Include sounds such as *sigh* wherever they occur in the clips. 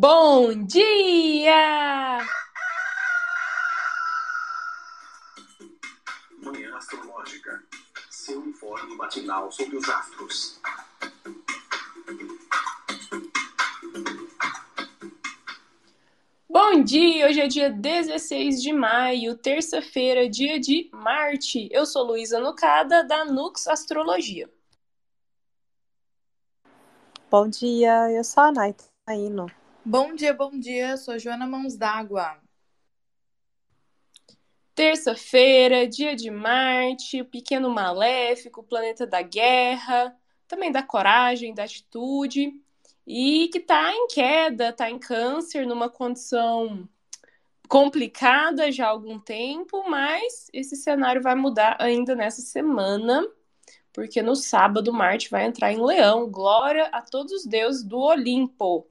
Bom dia! Manhã Astrológica. Seu informe matinal sobre os astros. Bom dia! Hoje é dia 16 de maio, terça-feira, dia de Marte. Eu sou Luísa Nucada, da Nux Astrologia. Bom dia, eu sou a Naitaino. Bom dia, bom dia. Sou Joana Mãos d'Água. Terça-feira, dia de Marte, o pequeno maléfico, o planeta da guerra, também da coragem, da atitude, e que está em queda, está em câncer, numa condição complicada já há algum tempo, mas esse cenário vai mudar ainda nessa semana, porque no sábado Marte vai entrar em Leão. Glória a todos os deuses do Olimpo.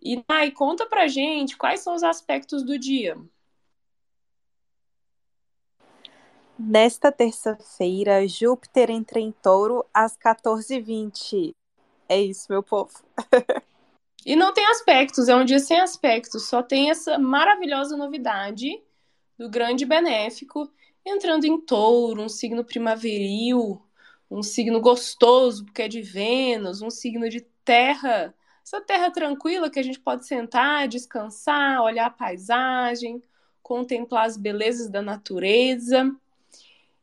E Nai, conta pra gente quais são os aspectos do dia. Nesta terça-feira, Júpiter entra em touro às 14h20. É isso, meu povo. *laughs* e não tem aspectos, é um dia sem aspectos, só tem essa maravilhosa novidade do grande benéfico entrando em touro, um signo primaveril, um signo gostoso, porque é de Vênus, um signo de terra essa terra tranquila que a gente pode sentar, descansar, olhar a paisagem, contemplar as belezas da natureza.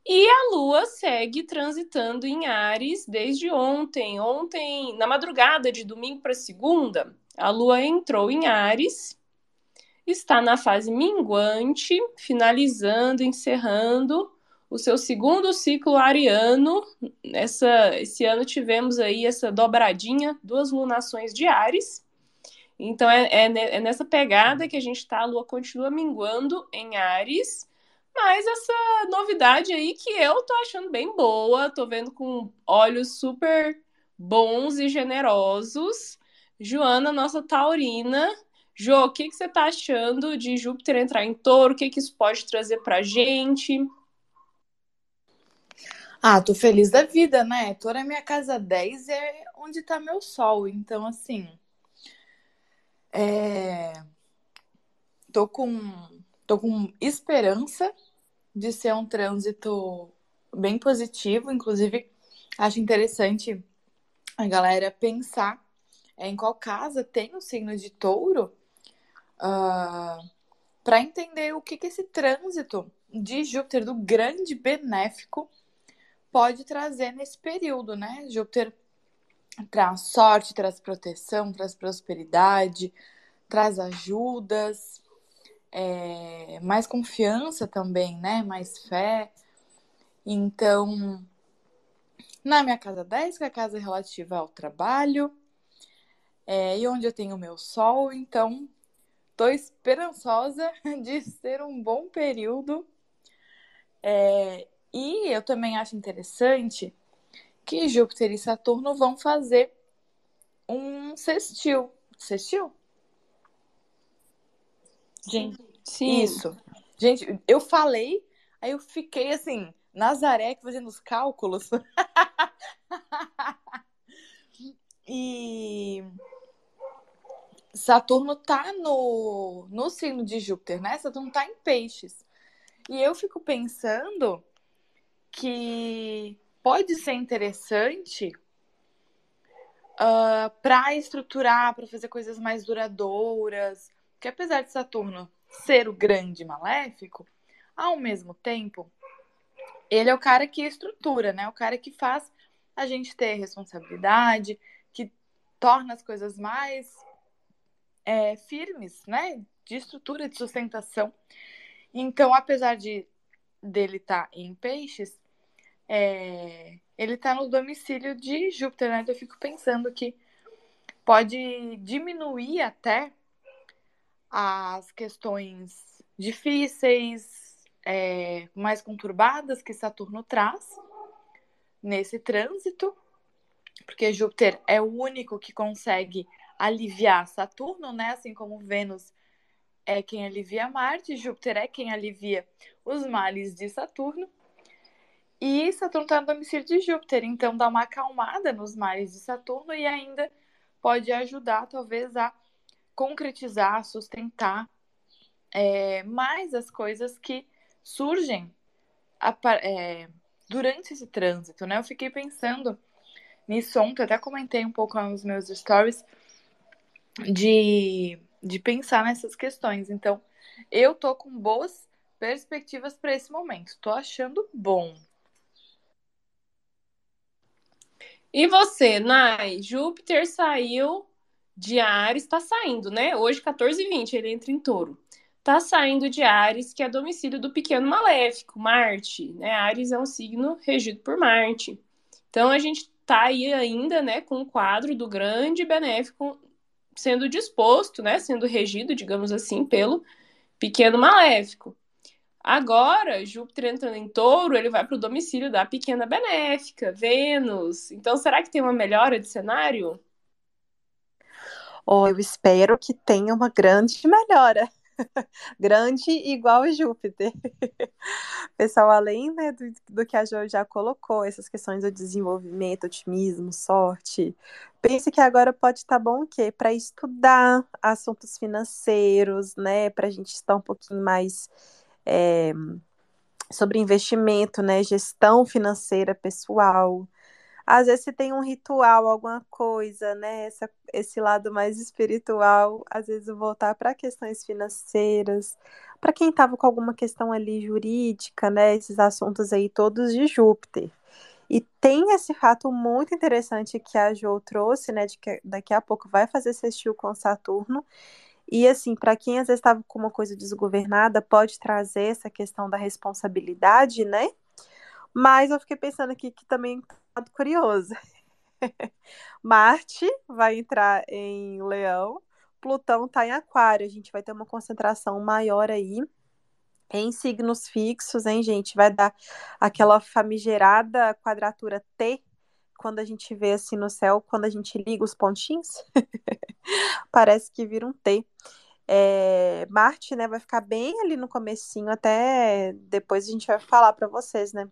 E a Lua segue transitando em Ares desde ontem. Ontem, na madrugada de domingo para segunda, a Lua entrou em Ares, está na fase minguante, finalizando, encerrando o seu segundo ciclo ariano. Essa, esse ano tivemos aí essa dobradinha, duas lunações de Ares. Então é, é, é nessa pegada que a gente está, a Lua continua minguando em Ares, mas essa novidade aí que eu tô achando bem boa, tô vendo com olhos super bons e generosos. Joana, nossa taurina. Jo, o que, que você tá achando de Júpiter entrar em touro? O que, que isso pode trazer pra gente? Ah, tô feliz da vida, né? Tô na minha casa 10 é onde tá meu sol. Então, assim. É... Tô com. Tô com esperança de ser um trânsito bem positivo. Inclusive, acho interessante a galera pensar em qual casa tem o signo de touro. Uh, ah, para entender o que, que esse trânsito de Júpiter, do grande benéfico, pode trazer nesse período, né? Júpiter traz sorte, traz proteção, traz prosperidade, traz ajudas, é, mais confiança também, né? Mais fé. Então, na minha casa 10, que é a casa relativa ao trabalho, é, e onde eu tenho o meu sol, então estou esperançosa *laughs* de ser um bom período. É, e eu também acho interessante que Júpiter e Saturno vão fazer um sextil. Sextil? Gente, Sim. isso. Gente, eu falei, aí eu fiquei assim, Nazaré fazendo os cálculos. *laughs* e Saturno tá no, no signo de Júpiter, né? Saturno tá em peixes. E eu fico pensando que pode ser interessante uh, ah, para estruturar, para fazer coisas mais duradouras. Que apesar de Saturno ser o grande maléfico, ao mesmo tempo, ele é o cara que estrutura, né? O cara que faz a gente ter responsabilidade, que torna as coisas mais é, firmes, né? De estrutura, de sustentação. Então, apesar de dele estar tá em peixes, é, ele está no domicílio de Júpiter, né? Então eu fico pensando que pode diminuir até as questões difíceis, é, mais conturbadas que Saturno traz nesse trânsito, porque Júpiter é o único que consegue aliviar Saturno, né? Assim como Vênus é quem alivia Marte, Júpiter é quem alivia os males de Saturno. E Saturno está no domicílio de Júpiter, então dá uma acalmada nos mares de Saturno e ainda pode ajudar, talvez, a concretizar, sustentar é, mais as coisas que surgem é, durante esse trânsito, né? Eu fiquei pensando nisso ontem, até comentei um pouco nos meus stories de, de pensar nessas questões. Então, eu tô com boas perspectivas para esse momento. Tô achando bom. E você, Nai? Júpiter saiu de Ares, está saindo, né? Hoje, 14h20, ele entra em touro. Tá saindo de Ares, que é domicílio do pequeno maléfico, Marte, né? Ares é um signo regido por Marte. Então a gente tá aí ainda, né, com o quadro do grande benéfico sendo disposto, né, sendo regido, digamos assim, pelo pequeno maléfico. Agora, Júpiter entrando em touro, ele vai para o domicílio da pequena benéfica, Vênus. Então, será que tem uma melhora de cenário? Oh, eu espero que tenha uma grande melhora. *laughs* grande igual Júpiter. *laughs* Pessoal, além né, do, do, que a Jo já colocou, essas questões do desenvolvimento, otimismo, sorte, pense que agora pode estar bom o quê? Para estudar assuntos financeiros, né? Para a gente estar um pouquinho mais é, sobre investimento, né? Gestão financeira pessoal. Às vezes, se tem um ritual, alguma coisa, né? Essa, esse lado mais espiritual, às vezes, voltar para questões financeiras. Para quem estava com alguma questão ali jurídica, né? Esses assuntos aí todos de Júpiter. E tem esse fato muito interessante que a Jo trouxe, né? De que daqui a pouco vai fazer sextil com Saturno. E assim, para quem às vezes estava com uma coisa desgovernada, pode trazer essa questão da responsabilidade, né? Mas eu fiquei pensando aqui que também lado curioso. *laughs* Marte vai entrar em Leão, Plutão está em Aquário. A gente vai ter uma concentração maior aí em signos fixos, hein, gente? Vai dar aquela famigerada quadratura T quando a gente vê assim no céu, quando a gente liga os pontinhos, *laughs* parece que vira um T. É, Marte, né, vai ficar bem ali no comecinho, até depois a gente vai falar para vocês, né?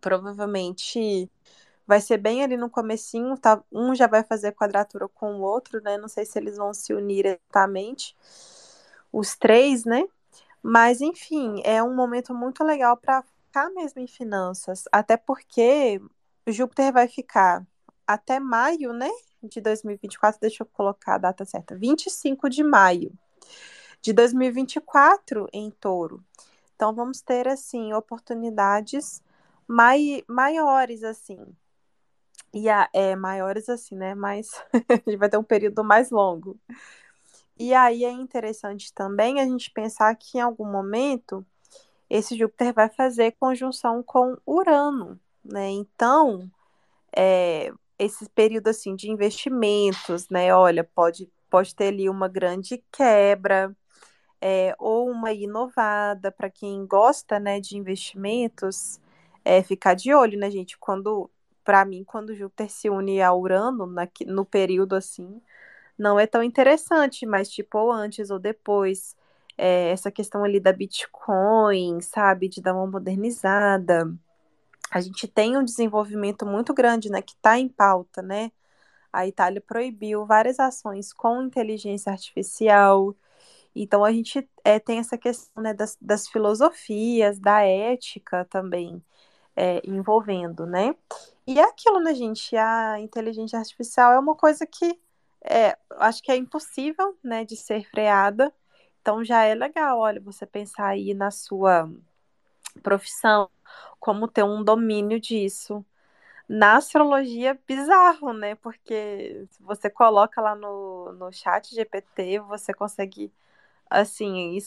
Provavelmente vai ser bem ali no comecinho, tá? Um já vai fazer quadratura com o outro, né? Não sei se eles vão se unir exatamente, os três, né? Mas enfim, é um momento muito legal para ficar mesmo em finanças, até porque Júpiter vai ficar até maio, né? De 2024, deixa eu colocar a data certa, 25 de maio de 2024 em touro. Então vamos ter assim oportunidades mai maiores assim e a, é, maiores assim, né? Mas *laughs* gente vai ter um período mais longo. E aí é interessante também a gente pensar que em algum momento esse Júpiter vai fazer conjunção com Urano, né? Então, é, esse período assim de investimentos, né? Olha, pode, pode ter ali uma grande quebra, é, ou uma inovada para quem gosta, né, de investimentos, é, ficar de olho, né, gente? Quando para mim, quando Júpiter se une a Urano, na, no período assim, não é tão interessante, mas tipo, ou antes ou depois, é, essa questão ali da Bitcoin, sabe, de dar uma modernizada. A gente tem um desenvolvimento muito grande, né, que está em pauta, né? A Itália proibiu várias ações com inteligência artificial. Então, a gente é, tem essa questão né, das, das filosofias, da ética também é, envolvendo, né? E é aquilo, né, gente? A inteligência artificial é uma coisa que é, acho que é impossível, né, de ser freada. Então já é legal, olha, você pensar aí na sua profissão, como ter um domínio disso. Na astrologia, bizarro, né? Porque se você coloca lá no, no chat GPT, você consegue, assim,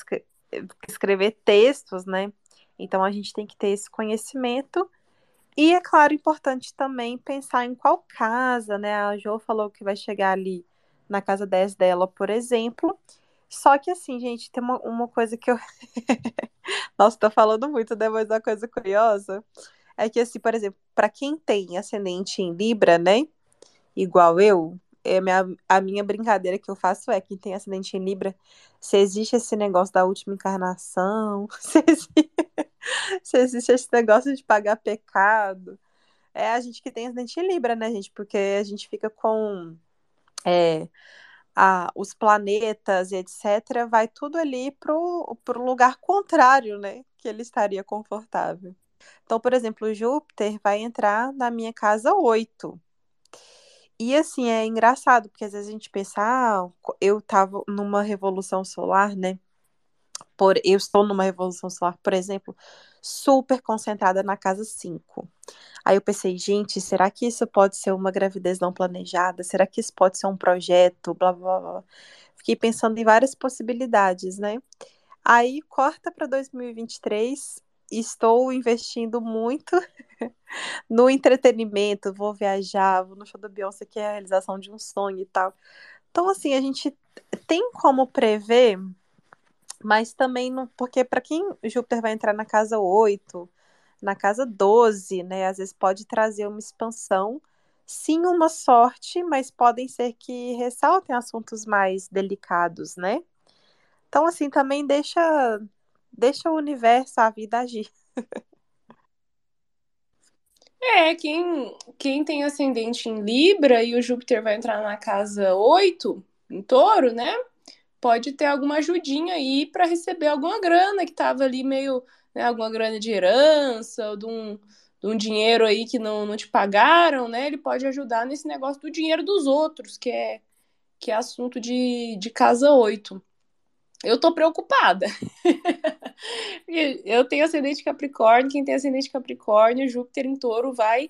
escrever textos, né? Então a gente tem que ter esse conhecimento. E é claro, importante também pensar em qual casa, né? A Jo falou que vai chegar ali na casa 10 dela, por exemplo. Só que assim, gente, tem uma, uma coisa que eu. *laughs* Nossa, tô falando muito, né? Mas uma coisa curiosa é que, assim, por exemplo, para quem tem ascendente em Libra, né? Igual eu, é minha, a minha brincadeira que eu faço é quem tem ascendente em Libra, se existe esse negócio da última encarnação, *laughs* se existe, se existe esse negócio de pagar pecado. É a gente que tem ascendente em Libra, né, gente? Porque a gente fica com é, a, os planetas, etc., vai tudo ali para o lugar contrário, né? Que ele estaria confortável. Então, por exemplo, Júpiter vai entrar na minha casa 8. E assim, é engraçado, porque às vezes a gente pensa, ah, eu estava numa revolução solar, né? Por, eu estou numa revolução solar, por exemplo, super concentrada na casa 5. Aí eu pensei, gente, será que isso pode ser uma gravidez não planejada? Será que isso pode ser um projeto? Blá, blá, blá. Fiquei pensando em várias possibilidades, né? Aí corta para 2023, estou investindo muito *laughs* no entretenimento, vou viajar, vou no show da Beyoncé, que é a realização de um sonho e tal. Então, assim, a gente tem como prever, mas também não. Porque para quem Júpiter vai entrar na casa 8, na casa 12, né? Às vezes pode trazer uma expansão, sim, uma sorte, mas podem ser que ressaltem assuntos mais delicados, né? Então, assim, também deixa, deixa o universo, a vida agir. *laughs* É, quem, quem tem ascendente em Libra e o Júpiter vai entrar na casa 8, em touro, né? Pode ter alguma ajudinha aí para receber alguma grana que tava ali meio, né, alguma grana de herança, ou de um, de um dinheiro aí que não, não te pagaram, né? Ele pode ajudar nesse negócio do dinheiro dos outros, que é, que é assunto de, de casa 8 eu tô preocupada. *laughs* eu tenho ascendente Capricórnio, quem tem ascendente Capricórnio, Júpiter em touro vai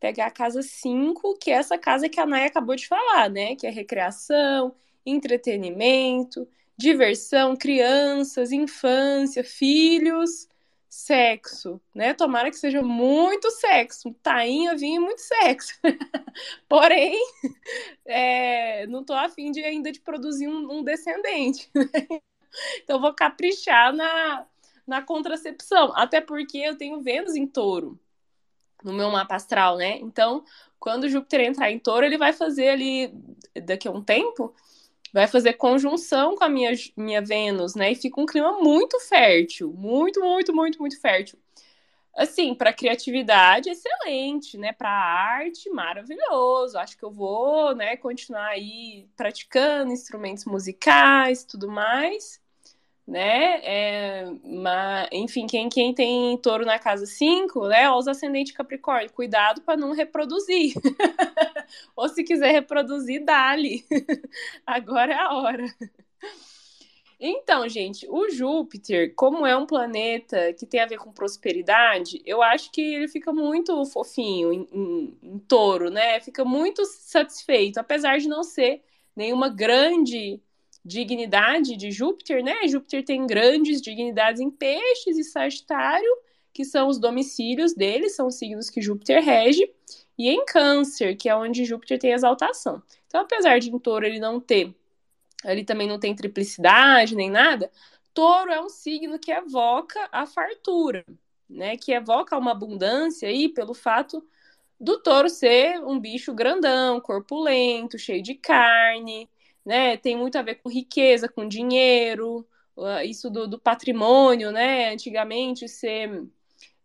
pegar a casa 5, que é essa casa que a Naya acabou de falar, né? Que é recreação, entretenimento, diversão, crianças, infância, filhos, sexo, né? Tomara que seja muito sexo, tainha, vinho muito sexo. *laughs* Porém, *laughs* é, não tô afim de ainda de produzir um, um descendente. Né? *laughs* Então, vou caprichar na, na contracepção. Até porque eu tenho Vênus em touro no meu mapa astral, né? Então, quando Júpiter entrar em touro, ele vai fazer ali, daqui a um tempo, vai fazer conjunção com a minha, minha Vênus, né? E fica um clima muito fértil. Muito, muito, muito, muito fértil. Assim, para criatividade, excelente, né? Para arte, maravilhoso. Acho que eu vou, né, continuar aí praticando instrumentos musicais, tudo mais, né? É, mas, enfim, quem, quem tem touro na casa 5, né, os ascendente Capricórnio, cuidado para não reproduzir. *laughs* Ou se quiser reproduzir, dá-lhe. *laughs* Agora é a hora. Então, gente, o Júpiter, como é um planeta que tem a ver com prosperidade, eu acho que ele fica muito fofinho em, em, em touro, né? Fica muito satisfeito, apesar de não ser nenhuma grande dignidade de Júpiter, né? Júpiter tem grandes dignidades em peixes e Sagitário, que são os domicílios dele, são os signos que Júpiter rege, e em Câncer, que é onde Júpiter tem exaltação. Então, apesar de em touro ele não ter ali também não tem triplicidade nem nada. Touro é um signo que evoca a fartura, né? Que evoca uma abundância aí pelo fato do touro ser um bicho grandão, corpulento, cheio de carne, né? Tem muito a ver com riqueza, com dinheiro, uh, isso do, do patrimônio, né? Antigamente ser,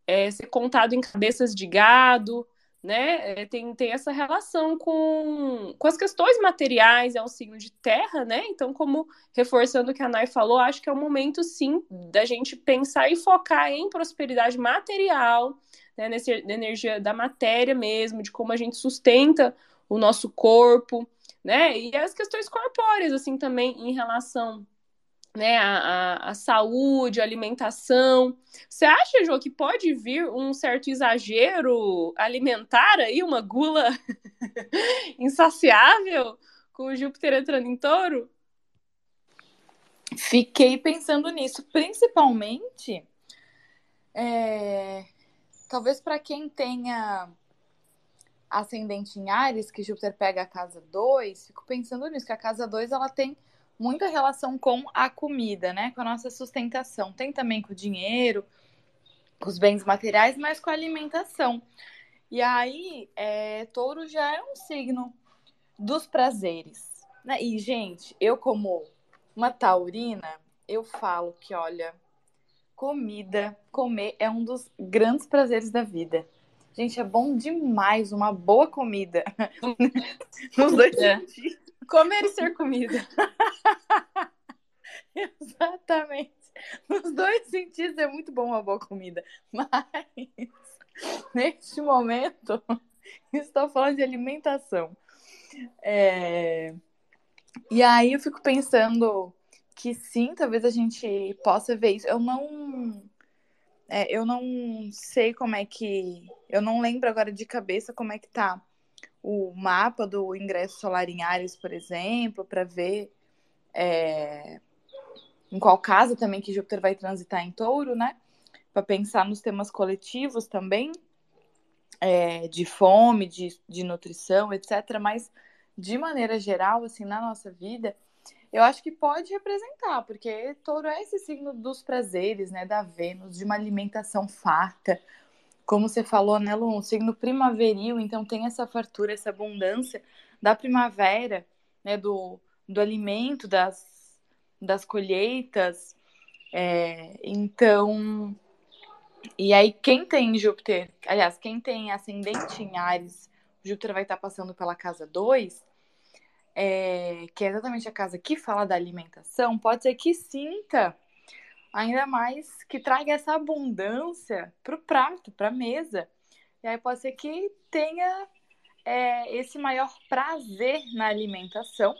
é, ser contado em cabeças de gado, né? É, tem, tem essa relação com, com as questões materiais, é um signo de terra, né? Então, como reforçando o que a Nai falou, acho que é o momento, sim, da gente pensar e focar em prosperidade material, né? Nessa energia da matéria mesmo, de como a gente sustenta o nosso corpo, né? E as questões corpóreas, assim, também em relação né, a, a, a, saúde, a alimentação. Você acha, Jô, que pode vir um certo exagero alimentar aí, uma gula *laughs* insaciável com o Júpiter entrando em touro? Fiquei pensando nisso, principalmente é, talvez para quem tenha ascendente em Ares, que Júpiter pega a casa 2, fico pensando nisso, que a casa 2 ela tem muita relação com a comida, né? Com a nossa sustentação. Tem também com o dinheiro, com os bens materiais, mas com a alimentação. E aí, é, touro já é um signo dos prazeres. Né? E, gente, eu como uma taurina, eu falo que, olha, comida, comer é um dos grandes prazeres da vida. Gente, é bom demais uma boa comida. *laughs* Nos dois é. sentidos. Comer e ser comida. *laughs* Exatamente. Nos dois sentidos é muito bom uma boa comida. Mas, *laughs* neste momento, *laughs* estou falando de alimentação. É... E aí eu fico pensando que sim, talvez a gente possa ver isso. Eu não. É, eu não sei como é que. Eu não lembro agora de cabeça como é que tá o mapa do ingresso solar em Ares, por exemplo, para ver é, em qual casa também que Júpiter vai transitar em touro, né? Para pensar nos temas coletivos também, é, de fome, de, de nutrição, etc. Mas, de maneira geral, assim, na nossa vida, eu acho que pode representar, porque touro é esse signo dos prazeres, né? Da Vênus, de uma alimentação farta, como você falou, né, Lu, um signo primaveril, então tem essa fartura, essa abundância da primavera, né, do, do alimento, das, das colheitas. É, então, e aí quem tem Júpiter, aliás, quem tem ascendente em Ares, Júpiter vai estar passando pela casa 2, é, que é exatamente a casa que fala da alimentação, pode ser que sinta ainda mais que traga essa abundância para o prato, para a mesa. E aí pode ser que tenha é, esse maior prazer na alimentação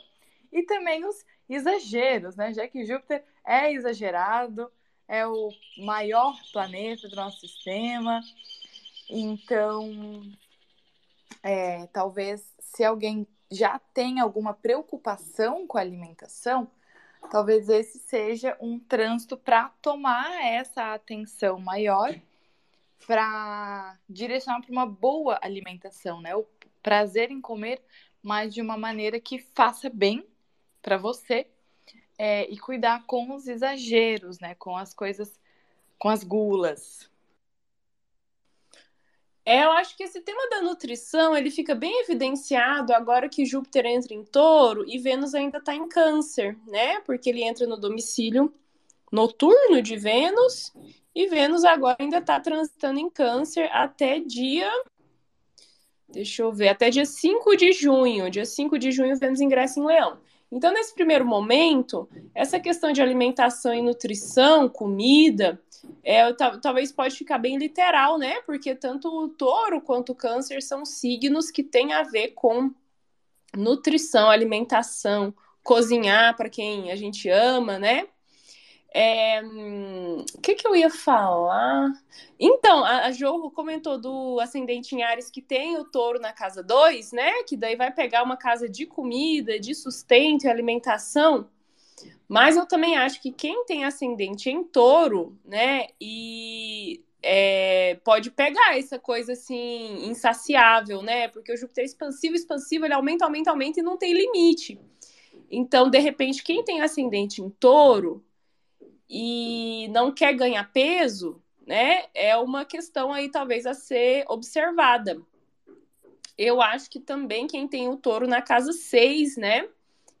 e também os exageros, né? Já que Júpiter é exagerado, é o maior planeta do nosso sistema. Então, é, talvez se alguém já tem alguma preocupação com a alimentação, talvez esse seja um trânsito para tomar essa atenção maior para direcionar para uma boa alimentação, né? O prazer em comer, mas de uma maneira que faça bem para você é, e cuidar com os exageros, né? Com as coisas, com as gulas. É, eu acho que esse tema da nutrição ele fica bem evidenciado agora que Júpiter entra em touro e Vênus ainda está em câncer, né? Porque ele entra no domicílio noturno de Vênus e Vênus agora ainda está transitando em câncer até dia. Deixa eu ver, até dia 5 de junho. Dia 5 de junho, Vênus ingressa em Leão. Então, nesse primeiro momento, essa questão de alimentação e nutrição, comida, é, talvez pode ficar bem literal, né? Porque tanto o touro quanto o câncer são signos que têm a ver com nutrição, alimentação, cozinhar para quem a gente ama, né? É, hum, o que, que eu ia falar? Então, a, a comentou do ascendente em Ares que tem o touro na casa 2, né? Que daí vai pegar uma casa de comida, de sustento e alimentação. Mas eu também acho que quem tem ascendente em touro, né, e é, pode pegar essa coisa assim, insaciável, né? Porque o Júpiter é expansivo, expansivo, ele aumenta, aumenta, aumenta e não tem limite. Então, de repente, quem tem ascendente em touro e não quer ganhar peso, né, é uma questão aí talvez a ser observada. Eu acho que também quem tem o touro na casa 6, né?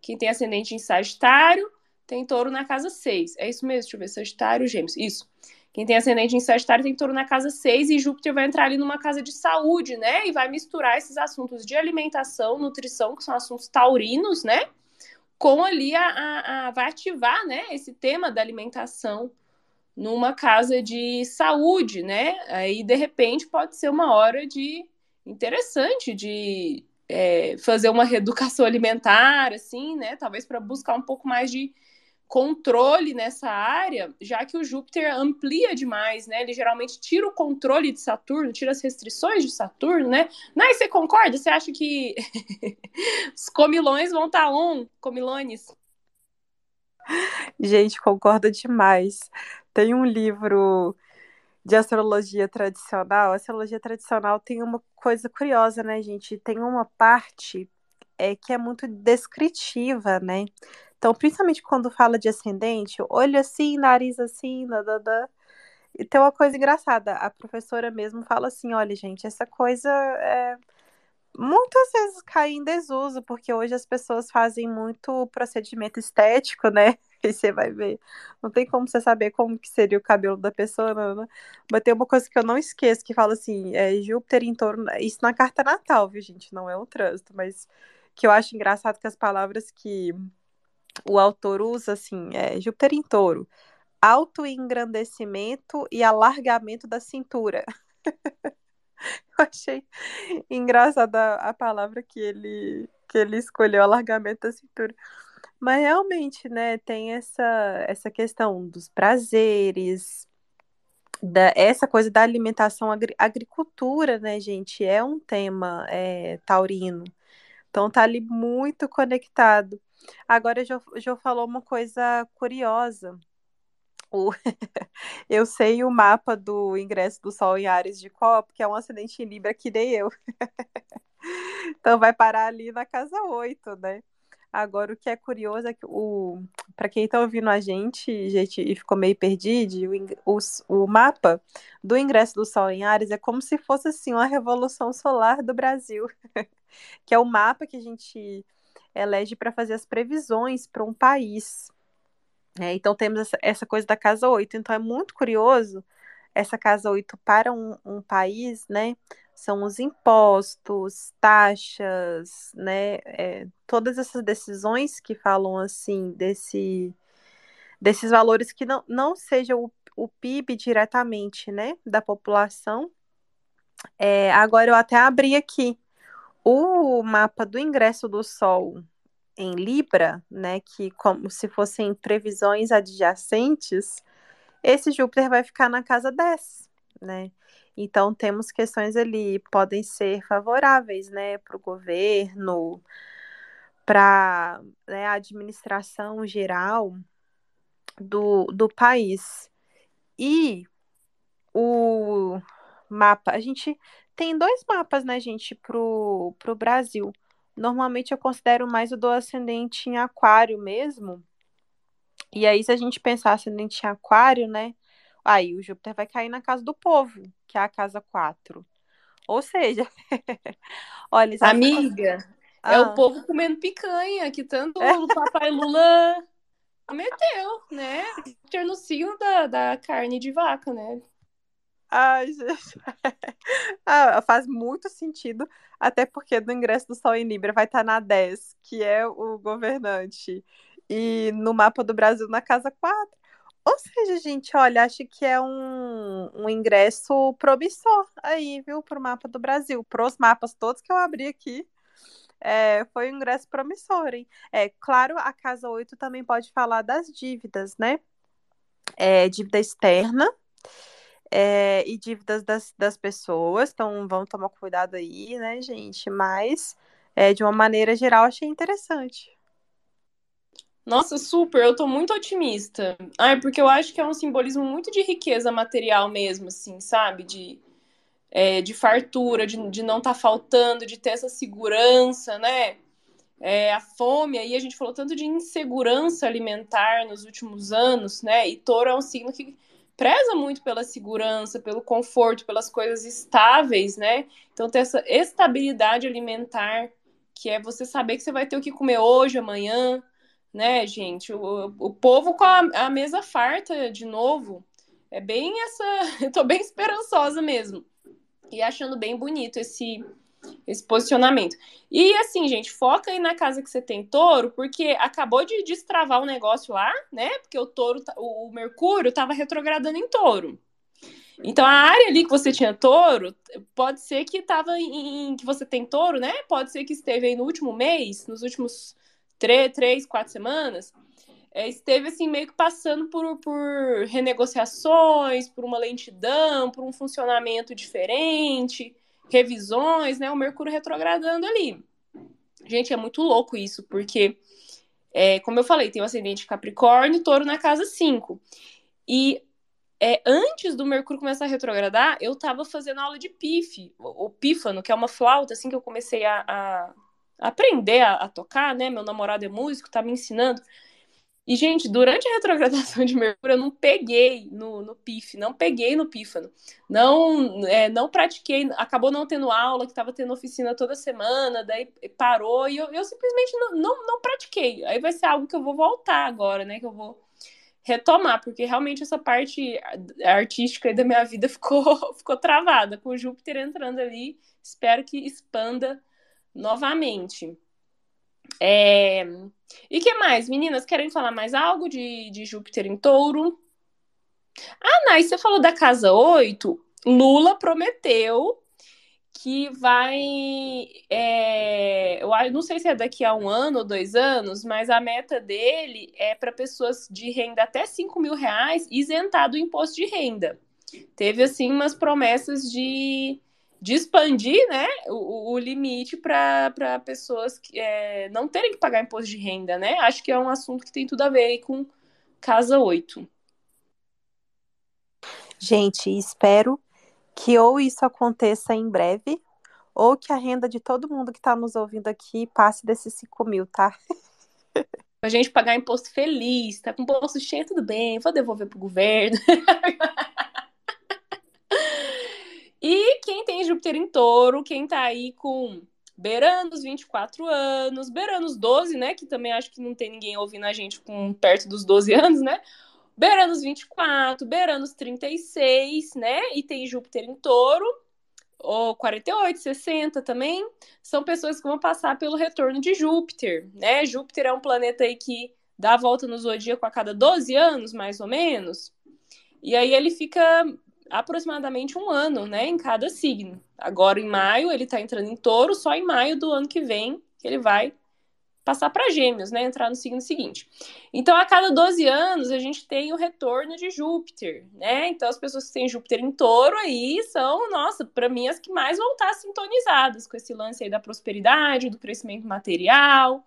Quem tem ascendente em Sagitário tem touro na casa 6. É isso mesmo, deixa eu ver, Sagitário, Gêmeos. Isso. Quem tem ascendente em Sagitário tem touro na casa 6 e Júpiter vai entrar ali numa casa de saúde, né? E vai misturar esses assuntos de alimentação, nutrição, que são assuntos taurinos, né? Com ali a, a, a vai ativar, né? Esse tema da alimentação numa casa de saúde, né? Aí de repente pode ser uma hora de interessante de é, fazer uma reeducação *laughs* alimentar, assim, né? Talvez para buscar um pouco mais de controle nessa área, já que o Júpiter amplia demais, né? Ele geralmente tira o controle de Saturno, tira as restrições de Saturno, né? Nai, você concorda? Você acha que *laughs* os comilões vão estar tá on, comilones? Gente, concordo demais. Tem um livro de astrologia tradicional. A astrologia tradicional tem uma coisa curiosa, né, gente? Tem uma parte é, que é muito descritiva, né? Então, principalmente quando fala de ascendente, olho assim, nariz assim, dadada. E tem uma coisa engraçada, a professora mesmo fala assim, olha, gente, essa coisa é muitas vezes cai em desuso, porque hoje as pessoas fazem muito procedimento estético, né? Você vai ver. Não tem como você saber como que seria o cabelo da pessoa, não, né? Mas tem uma coisa que eu não esqueço, que fala assim, é Júpiter em torno. Isso na carta natal, viu, gente? Não é um trânsito, mas que eu acho engraçado que as palavras que o autor usa, assim, é Júpiter em touro, autoengrandecimento e alargamento da cintura. *laughs* eu achei engraçada a palavra que ele, que ele escolheu, alargamento da cintura. Mas realmente, né, tem essa, essa questão dos prazeres, da, essa coisa da alimentação, agri, agricultura, né, gente, é um tema é, taurino. Então tá ali muito conectado. Agora, já, já falou uma coisa curiosa. O... *laughs* eu sei o mapa do ingresso do Sol em Ares de Copo, que é um acidente em Libra que nem eu. *laughs* então vai parar ali na casa 8, né? Agora, o que é curioso é que o para quem está ouvindo a gente, gente, e ficou meio perdido, o, o, o, mapa do ingresso do Sol em Ares é como se fosse assim uma revolução solar do Brasil, *laughs* que é o mapa que a gente elege para fazer as previsões para um país. É, então temos essa, essa, coisa da casa 8. Então é muito curioso essa casa 8 para um, um país, né? São os impostos, taxas, né? É, todas essas decisões que falam assim desse, desses valores que não, não seja o, o PIB diretamente, né? Da população. É, agora eu até abri aqui o mapa do ingresso do Sol em Libra, né, que como se fossem previsões adjacentes, esse Júpiter vai ficar na casa 10, né? Então temos questões ali podem ser favoráveis, né, para o governo, para né, a administração geral do, do país. E o mapa, a gente tem dois mapas, né, gente, pro, pro Brasil. Normalmente eu considero mais o do ascendente em aquário mesmo. E aí, se a gente pensar ascendente em aquário, né? Aí o Júpiter vai cair na casa do povo, que é a casa 4. Ou seja, *laughs* olha, amiga, ah. é o povo comendo picanha, que tanto é. o papai Lula meteu, né? Ter no signo da, da carne de vaca, né? Ai, gente. *laughs* ah, faz muito sentido, até porque no ingresso do Sol em Libra vai estar na 10, que é o governante, e no mapa do Brasil na casa 4. Ou seja, gente, olha, acho que é um, um ingresso promissor aí, viu, para o mapa do Brasil. Para os mapas todos que eu abri aqui, é, foi um ingresso promissor, hein? É, claro, a casa 8 também pode falar das dívidas, né? É, dívida externa é, e dívidas das, das pessoas, então vamos tomar cuidado aí, né, gente? Mas, é, de uma maneira geral, achei interessante. Nossa, super, eu tô muito otimista. Ah, porque eu acho que é um simbolismo muito de riqueza material mesmo, assim, sabe? De, é, de fartura, de, de não estar tá faltando, de ter essa segurança, né? É, a fome, aí a gente falou tanto de insegurança alimentar nos últimos anos, né? E touro é um signo que preza muito pela segurança, pelo conforto, pelas coisas estáveis, né? Então, ter essa estabilidade alimentar, que é você saber que você vai ter o que comer hoje, amanhã, né, gente? O, o povo com a, a mesa farta de novo. É bem essa. *laughs* Eu tô bem esperançosa mesmo. E achando bem bonito esse esse posicionamento. E assim, gente, foca aí na casa que você tem touro, porque acabou de destravar o um negócio lá, né? Porque o touro, tá, o Mercúrio estava retrogradando em touro. Então a área ali que você tinha touro, pode ser que estava em, que você tem touro, né? Pode ser que esteve aí no último mês, nos últimos três, três quatro semanas, é, esteve assim meio que passando por, por renegociações, por uma lentidão, por um funcionamento diferente revisões, né? O Mercúrio retrogradando ali. Gente, é muito louco isso, porque, é, como eu falei, tem o ascendente Capricórnio, touro na casa 5. E é, antes do Mercúrio começar a retrogradar, eu tava fazendo aula de pif, o pífano, que é uma flauta, assim, que eu comecei a, a aprender a, a, tocar, né? Meu namorado é músico, tá me ensinando. E, gente, durante a retrogradação de Mercúrio, eu não peguei no, no PIF, não peguei no pífano. Não, é, não pratiquei, acabou não tendo aula, que estava tendo oficina toda semana, daí parou, e eu, eu simplesmente não, não, não pratiquei. Aí vai ser algo que eu vou voltar agora, né? Que eu vou retomar, porque realmente essa parte artística da minha vida *laughs* ficou, ficou travada, com Júpiter entrando ali, espero que expanda novamente. É... E que mais? Meninas, querem falar mais algo de, de Júpiter em touro? Ah, Nai, você falou da casa 8. Lula prometeu que vai. É, eu não sei se é daqui a um ano ou dois anos, mas a meta dele é para pessoas de renda até 5 mil reais isentar do imposto de renda. Teve, assim, umas promessas de, de expandir né, o, o limite para pessoas que é, não terem que pagar imposto de renda, né? Acho que é um assunto que tem tudo a ver com Casa 8. Gente, espero que ou isso aconteça em breve, ou que a renda de todo mundo que está nos ouvindo aqui passe desses 5 mil, tá? *laughs* A gente pagar imposto feliz, tá com o bolso cheio, tudo bem, vou devolver pro governo. *laughs* e quem tem Júpiter em touro, quem tá aí com beirando os 24 anos, beirando os 12, né? Que também acho que não tem ninguém ouvindo a gente com perto dos 12 anos, né? beirando os 24, beirando os 36, né? E tem Júpiter em touro, ou 48, 60 também. São pessoas que vão passar pelo retorno de Júpiter, né? Júpiter é um planeta aí que dá a volta no zodíaco a cada 12 anos, mais ou menos. E aí ele fica aproximadamente um ano, né, em cada signo. Agora em maio ele tá entrando em touro, só em maio do ano que vem ele vai passar para Gêmeos, né? Entrar no signo seguinte. Então, a cada 12 anos, a gente tem o retorno de Júpiter, né? Então, as pessoas que têm Júpiter em touro aí são, nossa, para mim, as que mais vão estar sintonizadas com esse lance aí da prosperidade, do crescimento material,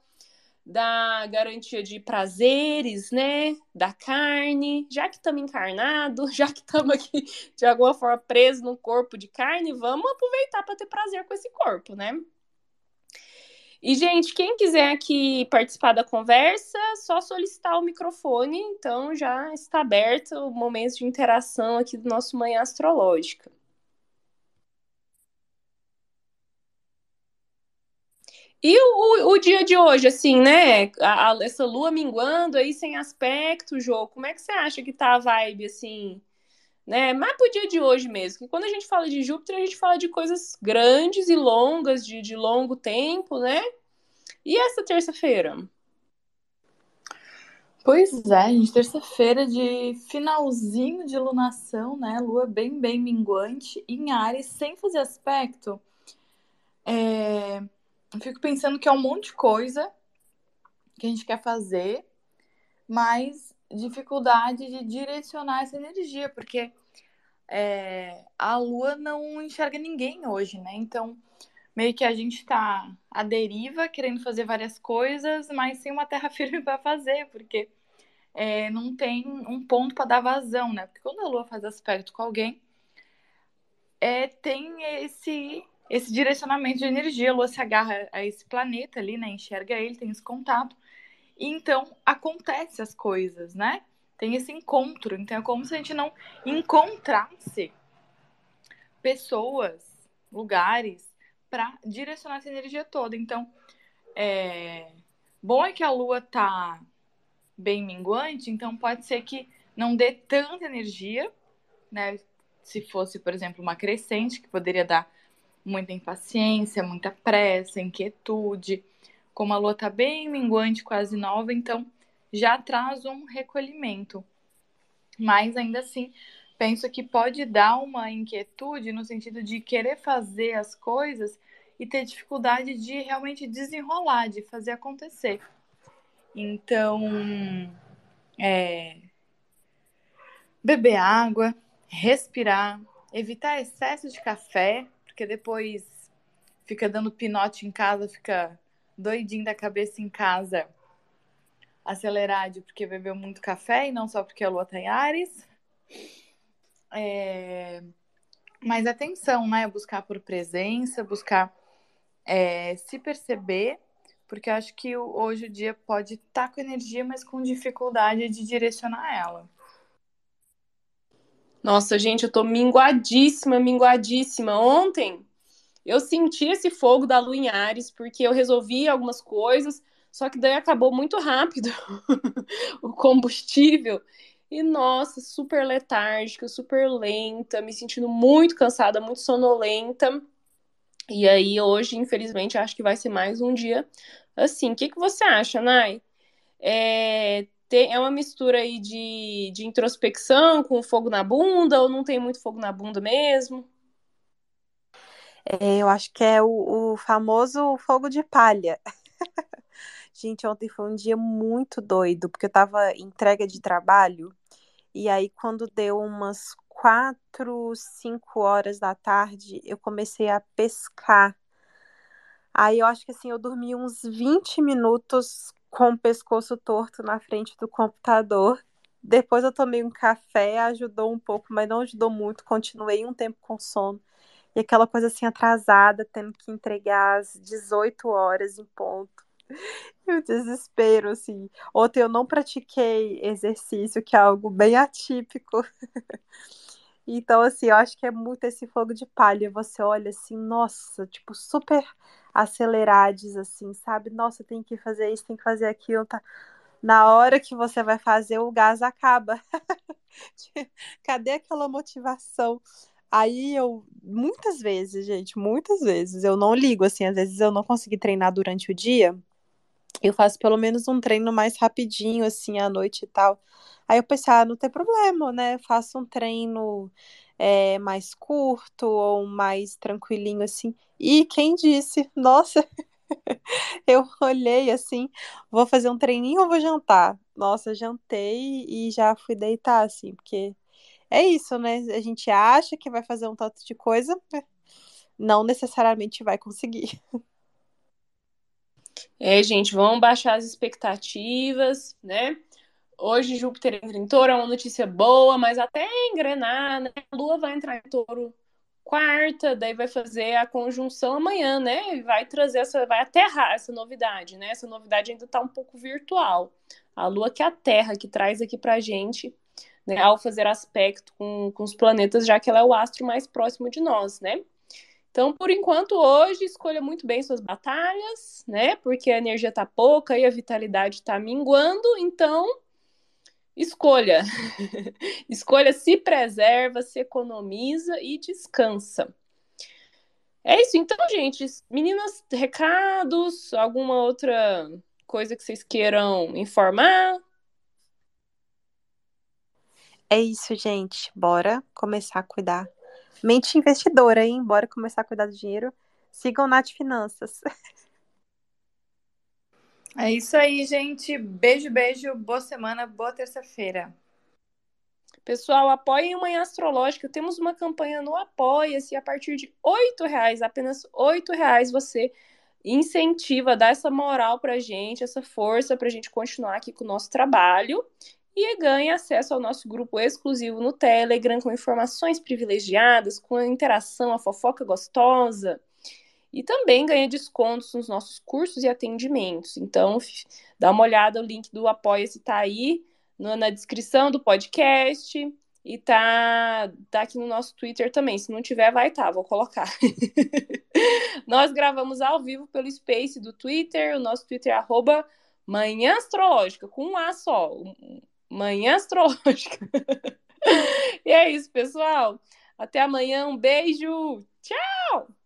da garantia de prazeres, né? Da carne. Já que estamos encarnados, *laughs* já que estamos aqui de alguma forma presos no corpo de carne, vamos aproveitar para ter prazer com esse corpo, né? E, gente, quem quiser aqui participar da conversa, só solicitar o microfone, então já está aberto o momento de interação aqui do nosso Manhã Astrológica. E o, o, dia de hoje, assim, né? A, a, essa lua minguando aí sem aspecto, Jô, como é que você acha que tá a vibe, assim, né? Mas pro dia de hoje mesmo, que quando a gente fala de Júpiter, a gente fala de coisas grandes e longas, de, de longo tempo, né? E essa terça-feira? Pois é, gente, terça-feira de finalzinho de lunação, né? Lua bem, bem minguante em Ares, sem fazer aspecto. É... Fico pensando que é um monte de coisa que a gente quer fazer, mas dificuldade de direcionar essa energia, porque é, a lua não enxerga ninguém hoje, né? Então, meio que a gente tá à deriva, querendo fazer várias coisas, mas sem uma terra *laughs* firme para fazer, porque é, não tem um ponto para dar vazão, né? Porque quando a lua faz aspecto com alguém, é, tem esse esse direcionamento de energia, a lua se agarra a esse planeta ali, né? Enxerga ele, tem esse contato. E então acontece as coisas, né? Tem esse encontro. Então é como se a gente não encontrasse pessoas, lugares para direcionar essa energia toda. Então, é... bom é que a lua tá bem minguante, então pode ser que não dê tanta energia, né? Se fosse, por exemplo, uma crescente, que poderia dar muita impaciência, muita pressa, inquietude. Como a lua tá bem minguante, quase nova, então já traz um recolhimento. Mas ainda assim, penso que pode dar uma inquietude no sentido de querer fazer as coisas e ter dificuldade de realmente desenrolar, de fazer acontecer. Então, é, beber água, respirar, evitar excesso de café, porque depois fica dando pinote em casa, fica doidinho da cabeça em casa, acelerado porque bebeu muito café e não só porque a lua tá em Ares. É... Mas atenção, né? Buscar por presença, buscar é, se perceber, porque eu acho que hoje o dia pode estar tá com energia, mas com dificuldade de direcionar ela. Nossa, gente, eu tô minguadíssima, minguadíssima. Ontem eu senti esse fogo da lua em Ares, porque eu resolvi algumas coisas, só que daí acabou muito rápido *laughs* o combustível. E nossa, super letárgica, super lenta, me sentindo muito cansada, muito sonolenta. E aí, hoje, infelizmente, acho que vai ser mais um dia Assim, o que, que você acha, Nai? É, tem, é uma mistura aí de, de introspecção com fogo na bunda ou não tem muito fogo na bunda mesmo? É, eu acho que é o, o famoso fogo de palha. *laughs* Gente, ontem foi um dia muito doido, porque eu tava entrega de trabalho, e aí quando deu umas quatro, cinco horas da tarde, eu comecei a pescar. Aí eu acho que assim, eu dormi uns 20 minutos com o pescoço torto na frente do computador. Depois eu tomei um café, ajudou um pouco, mas não ajudou muito. Continuei um tempo com sono. E aquela coisa assim atrasada, tendo que entregar às 18 horas em ponto. *laughs* E o desespero, assim. Ontem eu não pratiquei exercício, que é algo bem atípico. *laughs* Então, assim, eu acho que é muito esse fogo de palha. Você olha assim, nossa, tipo, super acelerados, assim, sabe? Nossa, tem que fazer isso, tem que fazer aquilo, tá? Na hora que você vai fazer, o gás acaba. *laughs* Cadê aquela motivação? Aí eu, muitas vezes, gente, muitas vezes, eu não ligo, assim, às vezes eu não consegui treinar durante o dia, eu faço pelo menos um treino mais rapidinho, assim, à noite e tal. Aí eu pensei, ah, não tem problema, né? Eu faço um treino é, mais curto ou mais tranquilinho, assim. E quem disse? Nossa, *laughs* eu olhei assim, vou fazer um treininho ou vou jantar? Nossa, jantei e já fui deitar, assim, porque é isso, né? A gente acha que vai fazer um tanto de coisa, não necessariamente vai conseguir. É, gente, vamos baixar as expectativas, né? Hoje Júpiter entra em touro, é uma notícia boa, mas até engrenar, né? A Lua vai entrar em touro quarta, daí vai fazer a conjunção amanhã, né? E vai trazer essa, vai aterrar essa novidade, né? Essa novidade ainda tá um pouco virtual. A Lua que é a Terra, que traz aqui pra gente, né? Ao fazer aspecto com, com os planetas, já que ela é o astro mais próximo de nós, né? Então, por enquanto, hoje, escolha muito bem suas batalhas, né? Porque a energia tá pouca e a vitalidade tá minguando. Então, escolha. *laughs* escolha, se preserva, se economiza e descansa. É isso, então, gente. Meninas, recados, alguma outra coisa que vocês queiram informar? É isso, gente. Bora começar a cuidar Mente investidora, hein? Bora começar a cuidar do dinheiro. Sigam Nath Finanças. *laughs* É isso aí, gente. Beijo, beijo. Boa semana, boa terça-feira. Pessoal, apoiem o Manhã Astrológica. Temos uma campanha no Apoia-se. A partir de R$ reais, apenas R$ reais, você incentiva, dá essa moral pra gente, essa força pra gente continuar aqui com o nosso trabalho e ganha acesso ao nosso grupo exclusivo no Telegram, com informações privilegiadas, com a interação, a fofoca gostosa. E também ganha descontos nos nossos cursos e atendimentos. Então, dá uma olhada, o link do Apoia-se está aí no, na descrição do podcast. E tá, tá aqui no nosso Twitter também. Se não tiver, vai estar, tá, vou colocar. *laughs* Nós gravamos ao vivo pelo Space do Twitter. O nosso Twitter é arroba Manhã Astrológica, com um A só. Manhã Astrológica. *laughs* e é isso, pessoal. Até amanhã. Um beijo. Tchau!